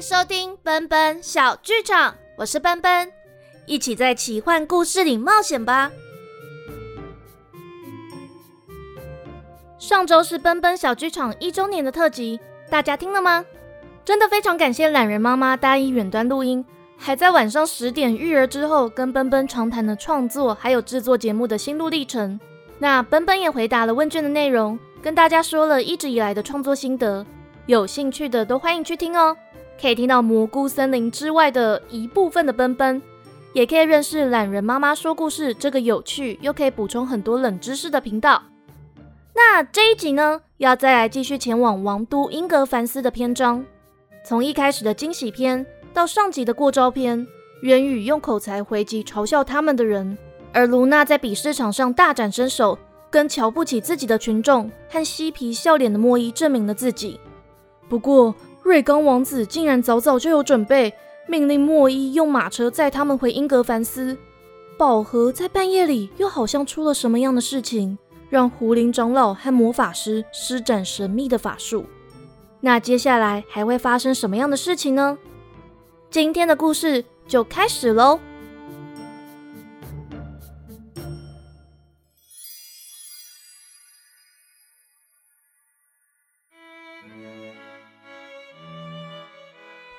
收听奔奔小剧场，我是奔奔，一起在奇幻故事里冒险吧。上周是奔奔小剧场一周年的特辑，大家听了吗？真的非常感谢懒人妈妈答应远端录音，还在晚上十点育儿之后跟奔奔长谈了创作还有制作节目的心路历程。那奔奔也回答了问卷的内容，跟大家说了一直以来的创作心得。有兴趣的都欢迎去听哦，可以听到蘑菇森林之外的一部分的奔奔，也可以认识懒人妈妈说故事这个有趣又可以补充很多冷知识的频道。那这一集呢，要再来继续前往王都英格凡斯的篇章，从一开始的惊喜篇到上集的过招篇，渊羽用口才回击嘲笑他们的人，而卢娜在比试场上大展身手，跟瞧不起自己的群众和嬉皮笑脸的莫伊证明了自己。不过，瑞刚王子竟然早早就有准备，命令莫伊用马车载他们回英格凡斯。宝盒在半夜里又好像出了什么样的事情，让胡林长老和魔法师施展神秘的法术。那接下来还会发生什么样的事情呢？今天的故事就开始喽。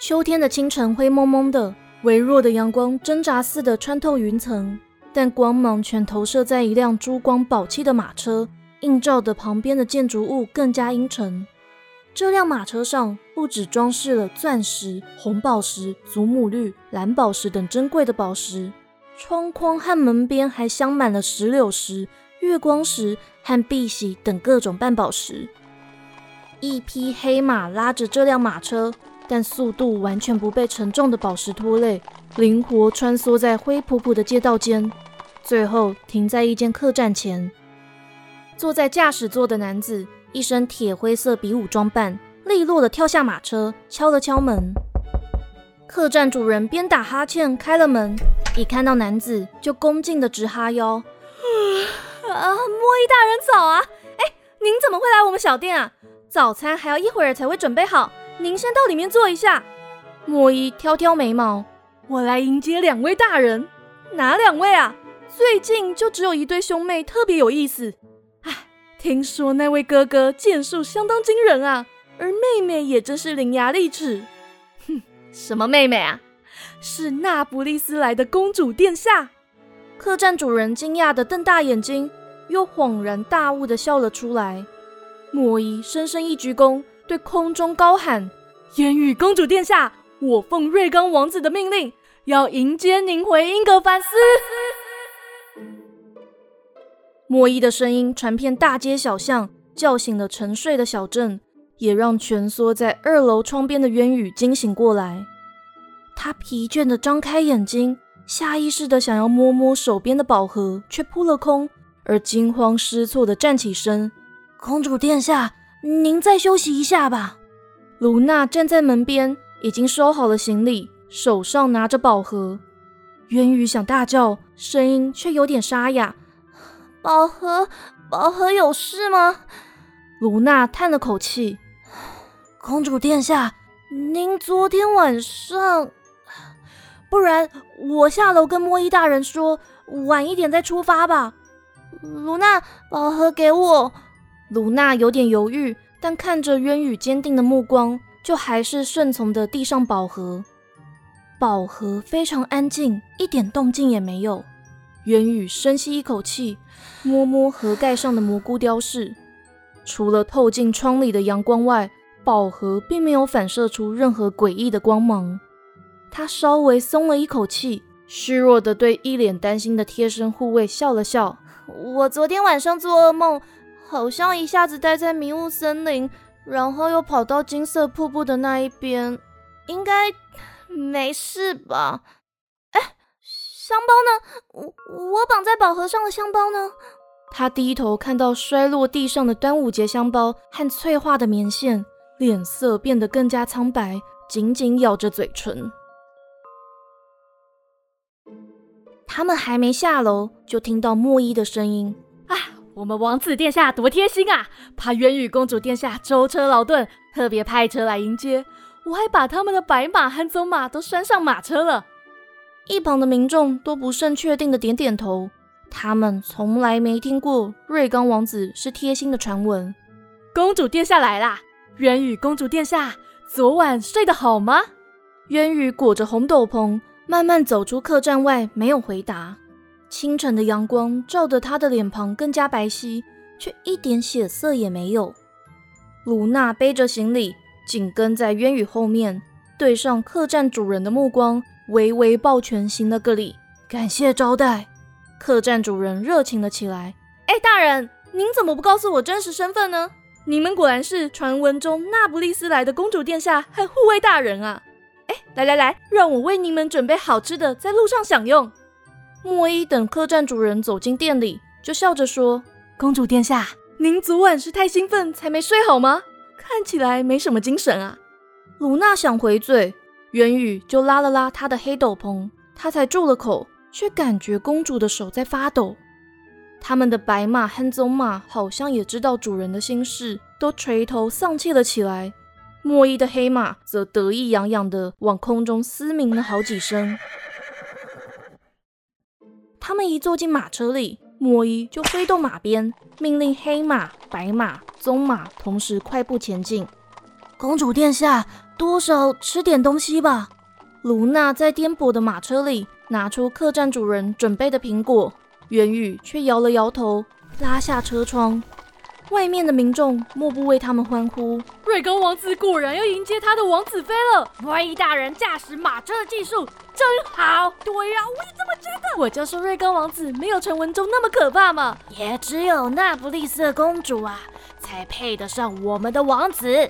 秋天的清晨，灰蒙蒙的，微弱的阳光挣扎似的穿透云层，但光芒全投射在一辆珠光宝气的马车，映照的旁边的建筑物更加阴沉。这辆马车上不止装饰了钻石、红宝石、祖母绿、蓝宝石等珍贵的宝石，窗框和门边还镶满了石榴石、月光石和碧玺等各种半宝石。一匹黑马拉着这辆马车。但速度完全不被沉重的宝石拖累，灵活穿梭在灰扑扑的街道间，最后停在一间客栈前。坐在驾驶座的男子一身铁灰色比武装扮，利落的跳下马车，敲了敲门。客栈主人边打哈欠开了门，一看到男子就恭敬的直哈腰。啊，莫伊大人早啊！哎，您怎么会来我们小店啊？早餐还要一会儿才会准备好。您先到里面坐一下。莫伊挑挑眉毛，我来迎接两位大人。哪两位啊？最近就只有一对兄妹特别有意思。哎，听说那位哥哥剑术相当惊人啊，而妹妹也真是伶牙俐齿。哼，什么妹妹啊？是那不勒斯来的公主殿下。客栈主人惊讶的瞪大眼睛，又恍然大悟的笑了出来。莫伊深深一鞠躬。对空中高喊：“烟雨公主殿下，我奉瑞刚王子的命令，要迎接您回英格凡斯。”莫伊的声音传遍大街小巷，叫醒了沉睡的小镇，也让蜷缩在二楼窗边的渊雨惊醒过来。他疲倦的张开眼睛，下意识的想要摸摸手边的宝盒，却扑了空，而惊慌失措的站起身：“公主殿下。”您再休息一下吧。卢娜站在门边，已经收好了行李，手上拿着宝盒。渊羽想大叫，声音却有点沙哑：“宝盒，宝盒有事吗？”卢娜叹了口气：“公主殿下，您昨天晚上……不然我下楼跟莫伊大人说，晚一点再出发吧。”卢娜，宝盒给我。卢娜有点犹豫，但看着渊羽坚定的目光，就还是顺从的递上宝盒。宝盒非常安静，一点动静也没有。渊羽深吸一口气，摸摸盒盖上的蘑菇雕饰，除了透进窗里的阳光外，宝盒并没有反射出任何诡异的光芒。他稍微松了一口气，虚弱的对一脸担心的贴身护卫笑了笑：“我昨天晚上做噩梦。”好像一下子待在迷雾森林，然后又跑到金色瀑布的那一边，应该没事吧？哎，香包呢？我我绑在宝盒上的香包呢？他低头看到摔落地上的端午节香包和脆化的棉线，脸色变得更加苍白，紧紧咬着嘴唇。他们还没下楼，就听到莫伊的声音。我们王子殿下多贴心啊！怕渊羽公主殿下舟车劳顿，特别派车来迎接。我还把他们的白马和棕马都拴上马车了。一旁的民众都不甚确定的点点头，他们从来没听过瑞刚王子是贴心的传闻。公主殿下来啦！渊羽公主殿下，昨晚睡得好吗？渊羽裹着红斗篷，慢慢走出客栈外，没有回答。清晨的阳光照得他的脸庞更加白皙，却一点血色也没有。卢娜背着行李，紧跟在渊羽后面，对上客栈主人的目光，微微抱拳行了个礼，感谢招待。客栈主人热情了起来：“哎，大人，您怎么不告诉我真实身份呢？你们果然是传闻中那不勒斯来的公主殿下和护卫大人啊！哎，来来来，让我为你们准备好吃的，在路上享用。”莫伊等客栈主人走进店里，就笑着说：“公主殿下，您昨晚是太兴奋才没睡好吗？看起来没什么精神啊。”鲁娜想回嘴，元宇就拉了拉她的黑斗篷，她才住了口，却感觉公主的手在发抖。他们的白马和棕马好像也知道主人的心事，都垂头丧气了起来。莫伊的黑马则得意洋洋地往空中嘶鸣了好几声。他们一坐进马车里，莫伊就挥动马鞭，命令黑马、白马、棕马同时快步前进。公主殿下，多少吃点东西吧。卢娜在颠簸的马车里拿出客栈主人准备的苹果，元宇却摇了摇头，拉下车窗。外面的民众莫不为他们欢呼。瑞刚王子果然要迎接他的王子妃了！莫伊大人驾驶马车的技术真好。对呀，我也这么觉得。我就说瑞刚王子没有传闻中那么可怕嘛。也只有那不勒斯公主啊，才配得上我们的王子。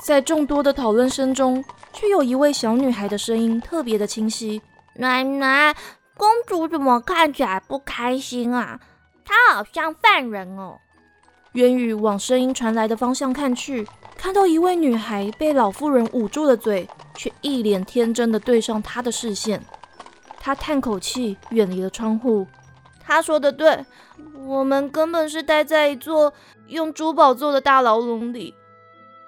在众多的讨论声中，却有一位小女孩的声音特别的清晰。奶奶，公主怎么看起来不开心啊？她好像犯人哦。渊宇往声音传来的方向看去，看到一位女孩被老妇人捂住了嘴，却一脸天真的对上他的视线。他叹口气，远离了窗户。他说的对，我们根本是待在一座用珠宝做的大牢笼里。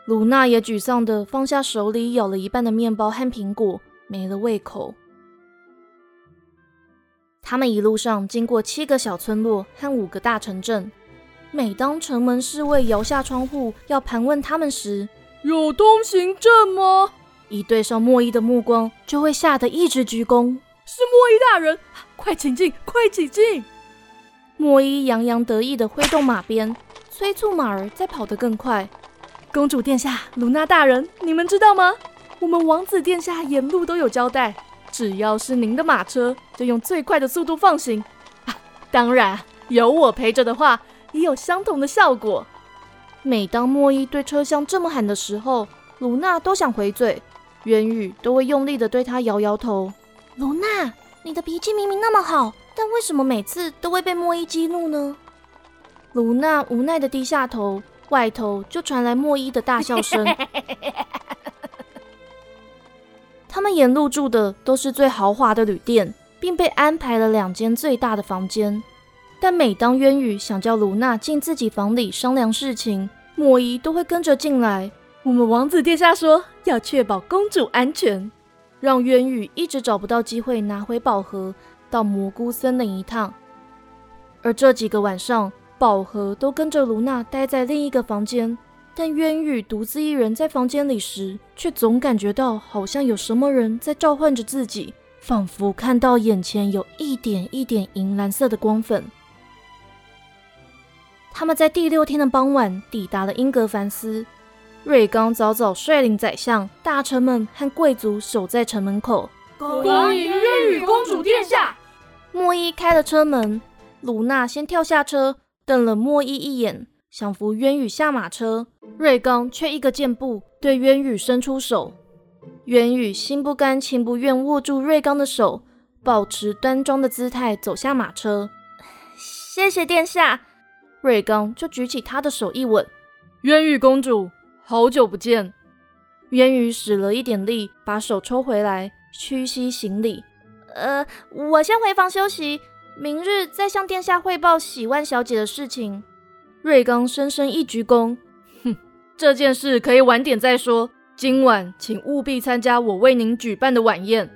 鲁娜也沮丧的放下手里咬了一半的面包和苹果，没了胃口。他们一路上经过七个小村落和五个大城镇。每当城门侍卫摇下窗户要盘问他们时，有通行证吗？一对上莫伊的目光，就会吓得一直鞠躬。是莫伊大人，快请进，快请进！莫伊洋洋得意地挥动马鞭，催促马儿再跑得更快。公主殿下，卢娜大人，你们知道吗？我们王子殿下沿路都有交代，只要是您的马车，就用最快的速度放行。啊，当然有我陪着的话。也有相同的效果。每当莫伊对车厢这么喊的时候，卢娜都想回嘴，元宇都会用力的对他摇摇头。卢娜，你的脾气明明那么好，但为什么每次都会被莫伊激怒呢？卢娜无奈的低下头，外头就传来莫伊的大笑声。他们沿路住的都是最豪华的旅店，并被安排了两间最大的房间。但每当渊羽想叫卢娜进自己房里商量事情，莫伊都会跟着进来。我们王子殿下说要确保公主安全，让渊羽一直找不到机会拿回宝盒到蘑菇森林一趟。而这几个晚上，宝盒都跟着卢娜待在另一个房间，但渊羽独自一人在房间里时，却总感觉到好像有什么人在召唤着自己，仿佛看到眼前有一点一点银蓝色的光粉。他们在第六天的傍晚抵达了英格凡斯。瑞刚早早率领宰相、大臣们和贵族守在城门口，恭迎渊羽公主殿下。莫伊开了车门，卢娜先跳下车，瞪了莫伊一眼，想扶渊羽下马车。瑞刚却一个箭步对渊羽伸出手，渊羽心不甘情不愿握住瑞刚的手，保持端庄的姿态走下马车。谢谢殿下。瑞刚就举起他的手一吻，渊羽公主，好久不见。渊羽使了一点力，把手抽回来，屈膝行礼。呃，我先回房休息，明日再向殿下汇报喜万小姐的事情。瑞刚深深一鞠躬，哼，这件事可以晚点再说。今晚请务必参加我为您举办的晚宴。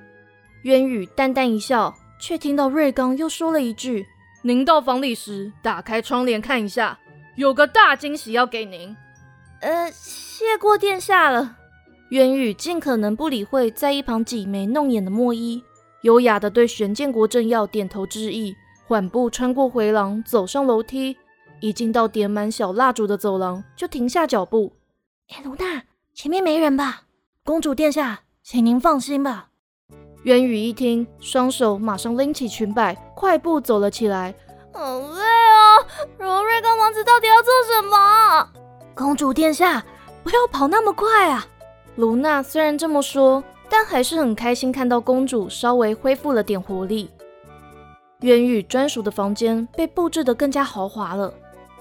渊羽淡淡一笑，却听到瑞刚又说了一句：“您到房里时，打开窗帘看一下，有个大惊喜要给您。”呃，谢过殿下了。渊羽尽可能不理会在一旁挤眉弄眼的莫伊，优雅的对玄建国政要点头致意，缓步穿过回廊，走上楼梯。一进到点满小蜡烛的走廊，就停下脚步。哎，卢娜，前面没人吧？公主殿下，请您放心吧。渊羽一听，双手马上拎起裙摆，快步走了起来。好累哦，柔瑞刚王子到底要做什么？公主殿下，不要跑那么快啊！卢娜虽然这么说，但还是很开心看到公主稍微恢复了点活力。渊羽专属的房间被布置得更加豪华了。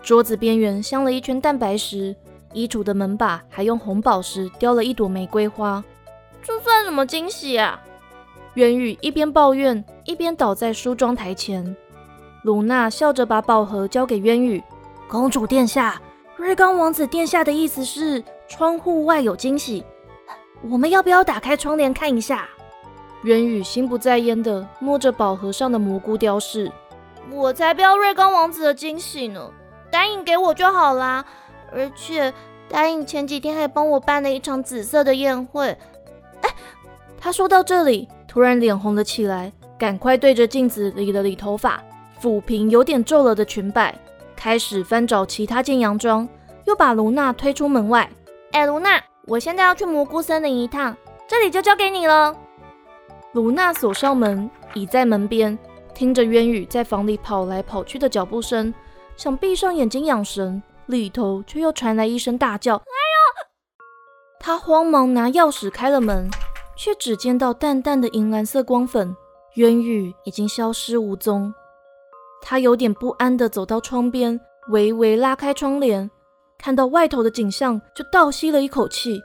桌子边缘镶了一圈蛋白石，衣橱的门把还用红宝石雕了一朵玫瑰花。这算什么惊喜啊？元宇一边抱怨，一边倒在梳妆台前。卢娜笑着把宝盒交给渊宇：“公主殿下，瑞刚王子殿下的意思是窗户外有惊喜，我们要不要打开窗帘看一下？”渊宇心不在焉的摸着宝盒上的蘑菇雕饰：“我才不要瑞刚王子的惊喜呢！”答应给我就好啦，而且答应前几天还帮我办了一场紫色的宴会。哎，他说到这里，突然脸红了起来，赶快对着镜子理了理头发，抚平有点皱了的裙摆，开始翻找其他件洋装，又把卢娜推出门外。哎，卢娜，我现在要去蘑菇森林一趟，这里就交给你了。卢娜锁上门，倚在门边，听着渊羽在房里跑来跑去的脚步声。想闭上眼睛养神，里头却又传来一声大叫：“哎呦！”他慌忙拿钥匙开了门，却只见到淡淡的银蓝色光粉，渊羽已经消失无踪。他有点不安地走到窗边，微微拉开窗帘，看到外头的景象，就倒吸了一口气：“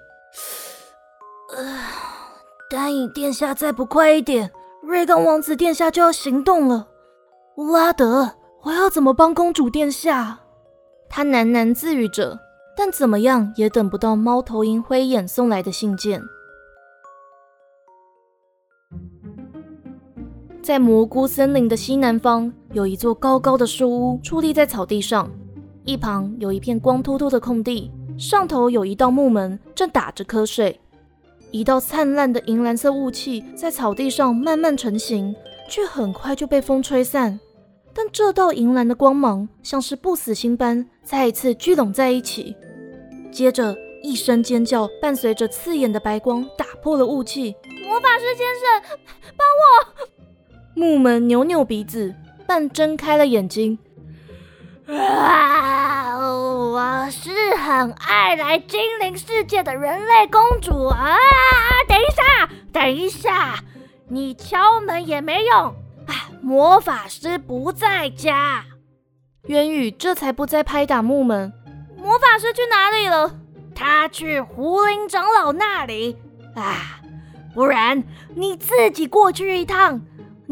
丹影殿下再不快一点，瑞刚王子殿下就要行动了。”乌拉德。我要怎么帮公主殿下？他喃喃自语着，但怎么样也等不到猫头鹰灰眼送来的信件。在蘑菇森林的西南方，有一座高高的树屋矗立在草地上，一旁有一片光秃秃的空地，上头有一道木门，正打着瞌睡。一道灿烂的银蓝色雾气在草地上慢慢成型，却很快就被风吹散。但这道银蓝的光芒像是不死心般再一次聚拢在一起，接着一声尖叫伴随着刺眼的白光打破了雾气。魔法师先生，帮我！木门扭扭鼻子，半睁开了眼睛。啊，我是很爱来精灵世界的人类公主啊！等一下，等一下，你敲门也没用。魔法师不在家，渊宇这才不再拍打木门。魔法师去哪里了？他去胡林长老那里啊！不然你自己过去一趟。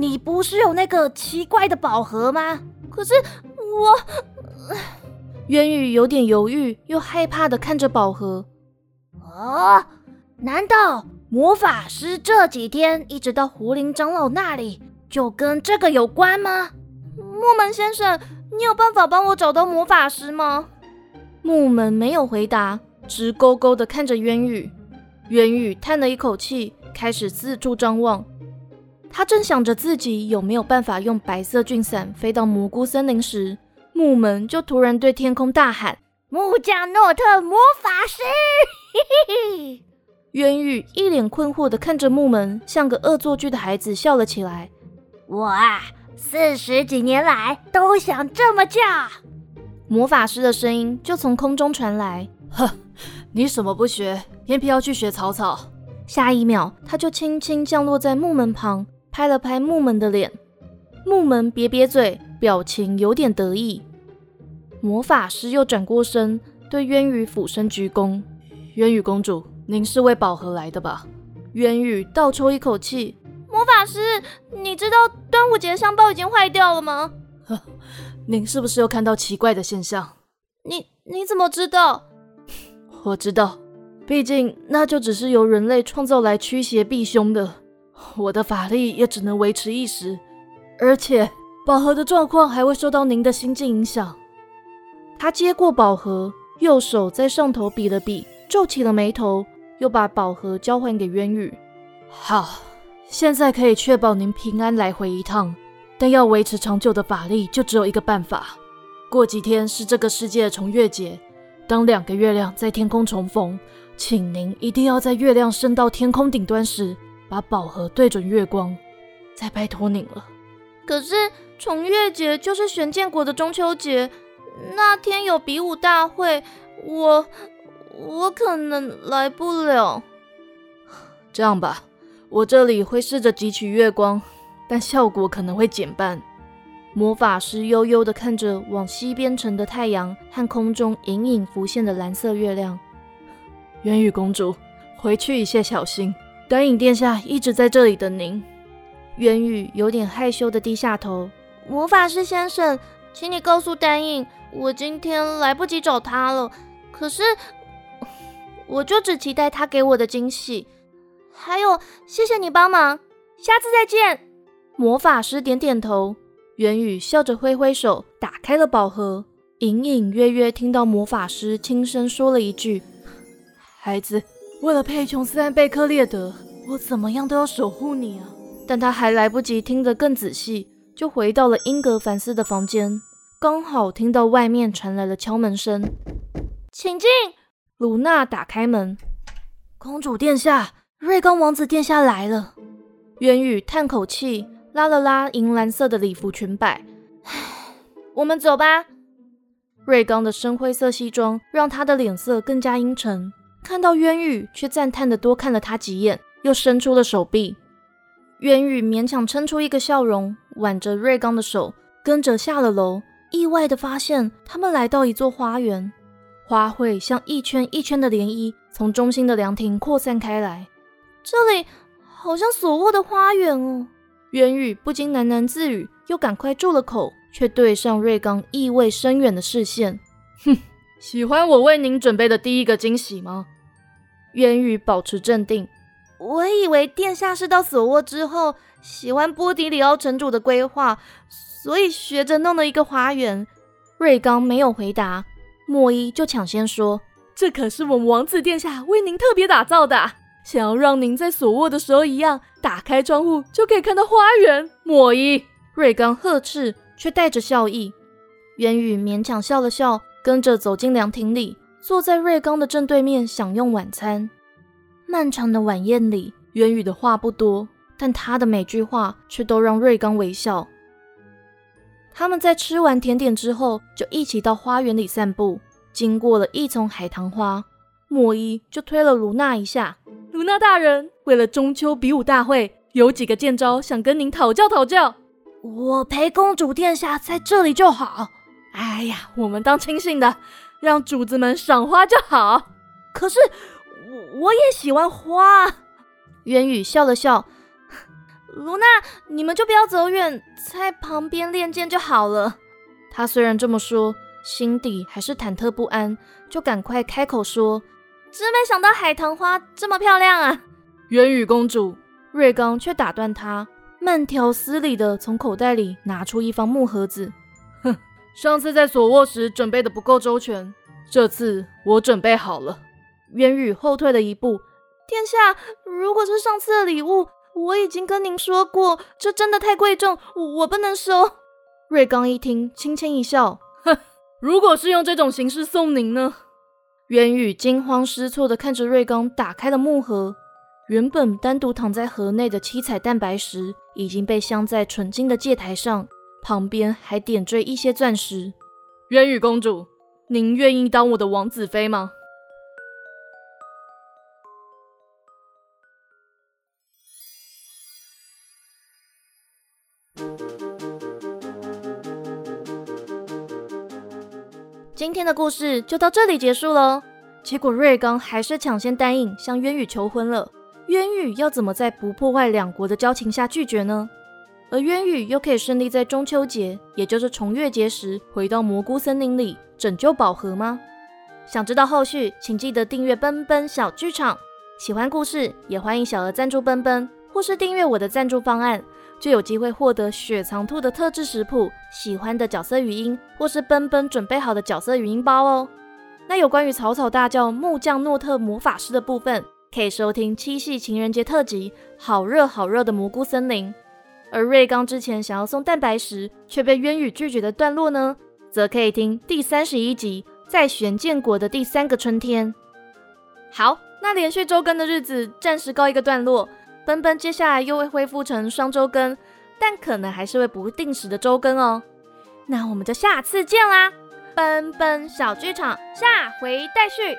你不是有那个奇怪的宝盒吗？可是我…… 渊宇有点犹豫又害怕的看着宝盒。哦，难道魔法师这几天一直到胡林长老那里？就跟这个有关吗？木门先生，你有办法帮我找到魔法师吗？木门没有回答，直勾勾的看着渊宇。渊宇叹了一口气，开始四处张望。他正想着自己有没有办法用白色菌伞飞到蘑菇森林时，木门就突然对天空大喊：“木匠诺特魔法师！”嘿嘿嘿。渊羽一脸困惑的看着木门，像个恶作剧的孩子笑了起来。我啊，四十几年来都想这么叫。魔法师的声音就从空中传来。哼，你什么不学，偏偏要去学草草。下一秒，他就轻轻降落在木门旁，拍了拍木门的脸。木门瘪瘪嘴，表情有点得意。魔法师又转过身，对渊羽俯身鞠躬。渊羽公主，您是为宝盒来的吧？渊羽倒抽一口气。魔法师，你知道端午节香包已经坏掉了吗？您是不是又看到奇怪的现象？你你怎么知道？我知道，毕竟那就只是由人类创造来驱邪避凶的，我的法力也只能维持一时。而且宝盒的状况还会受到您的心境影响。他接过宝盒，右手在上头比了比，皱起了眉头，又把宝盒交还给渊羽。好，现在可以确保您平安来回一趟，但要维持长久的法力，就只有一个办法。过几天是这个世界的重月节，当两个月亮在天空重逢，请您一定要在月亮升到天空顶端时，把宝盒对准月光。再拜托您了。可是重月节就是玄剑国的中秋节，那天有比武大会，我我可能来不了。这样吧，我这里会试着汲取月光，但效果可能会减半。魔法师悠悠地看着往西边沉的太阳和空中隐隐浮现的蓝色月亮。元宇公主，回去一切小心，丹影殿下一直在这里等您。元宇有点害羞的低下头。魔法师先生，请你告诉丹影，我今天来不及找他了。可是，我就只期待他给我的惊喜。还有，谢谢你帮忙，下次再见。魔法师点点头。元宇笑着挥挥手，打开了宝盒，隐隐约约听到魔法师轻声说了一句：“孩子，为了佩琼斯和贝克列德，我怎么样都要守护你啊。”但他还来不及听得更仔细，就回到了英格凡斯的房间，刚好听到外面传来了敲门声。请进。鲁娜打开门，公主殿下，瑞刚王子殿下来了。元宇叹口气，拉了拉银蓝色的礼服裙摆，我们走吧。瑞刚的深灰色西装让他的脸色更加阴沉，看到渊宇，却赞叹的多看了他几眼，又伸出了手臂。渊宇勉强撑出一个笑容，挽着瑞刚的手，跟着下了楼。意外的发现，他们来到一座花园，花卉像一圈一圈的涟漪，从中心的凉亭扩散开来。这里好像索沃的花园哦。渊宇不禁喃喃自语，又赶快住了口，却对上瑞刚意味深远的视线。哼，喜欢我为您准备的第一个惊喜吗？渊宇保持镇定。我以为殿下是到索沃之后喜欢波迪里奥城主的规划，所以学着弄了一个花园。瑞刚没有回答，莫伊就抢先说：“这可是我们王子殿下为您特别打造的，想要让您在索沃的时候一样，打开窗户就可以看到花园。”莫伊，瑞刚呵斥，却带着笑意。元宇勉强笑了笑，跟着走进凉亭里，坐在瑞刚的正对面享用晚餐。漫长的晚宴里，元宇的话不多，但他的每句话却都让瑞刚微笑。他们在吃完甜点之后，就一起到花园里散步。经过了一丛海棠花，莫伊就推了卢娜一下：“卢娜大人，为了中秋比武大会，有几个剑招想跟您讨教讨教。我陪公主殿下在这里就好。哎呀，我们当亲信的，让主子们赏花就好。可是……”我我也喜欢花。渊宇笑了笑，卢娜，你们就不要走远，在旁边练剑就好了。他虽然这么说，心底还是忐忑不安，就赶快开口说：“真没想到海棠花这么漂亮啊！”元宇公主，瑞刚却打断他，慢条斯理的从口袋里拿出一方木盒子。上次在索沃时准备的不够周全，这次我准备好了。渊宇后退了一步，殿下，如果是上次的礼物，我已经跟您说过，这真的太贵重，我我不能收。瑞刚一听，轻轻一笑，哼，如果是用这种形式送您呢？渊宇惊慌失措地看着瑞刚打开的木盒，原本单独躺在盒内的七彩蛋白石已经被镶在纯金的戒台上，旁边还点缀一些钻石。渊宇公主，您愿意当我的王子妃吗？今天的故事就到这里结束喽。结果瑞刚还是抢先答应向渊羽求婚了。渊羽要怎么在不破坏两国的交情下拒绝呢？而渊羽又可以顺利在中秋节，也就是重月节时回到蘑菇森林里拯救宝盒吗？想知道后续，请记得订阅奔奔小剧场。喜欢故事，也欢迎小额赞助奔奔，或是订阅我的赞助方案，就有机会获得雪藏兔的特制食谱、喜欢的角色语音，或是奔奔准备好的角色语音包哦。那有关于草草大叫木匠诺特魔法师的部分，可以收听七夕情人节特辑《好热好热的蘑菇森林》。而瑞刚之前想要送蛋白石，却被渊羽拒绝的段落呢，则可以听第三十一集《在玄建国的第三个春天》。好，那连续周更的日子暂时告一个段落，奔奔接下来又会恢复成双周更，但可能还是会不定时的周更哦。那我们就下次见啦！奔奔小剧场，下回待续。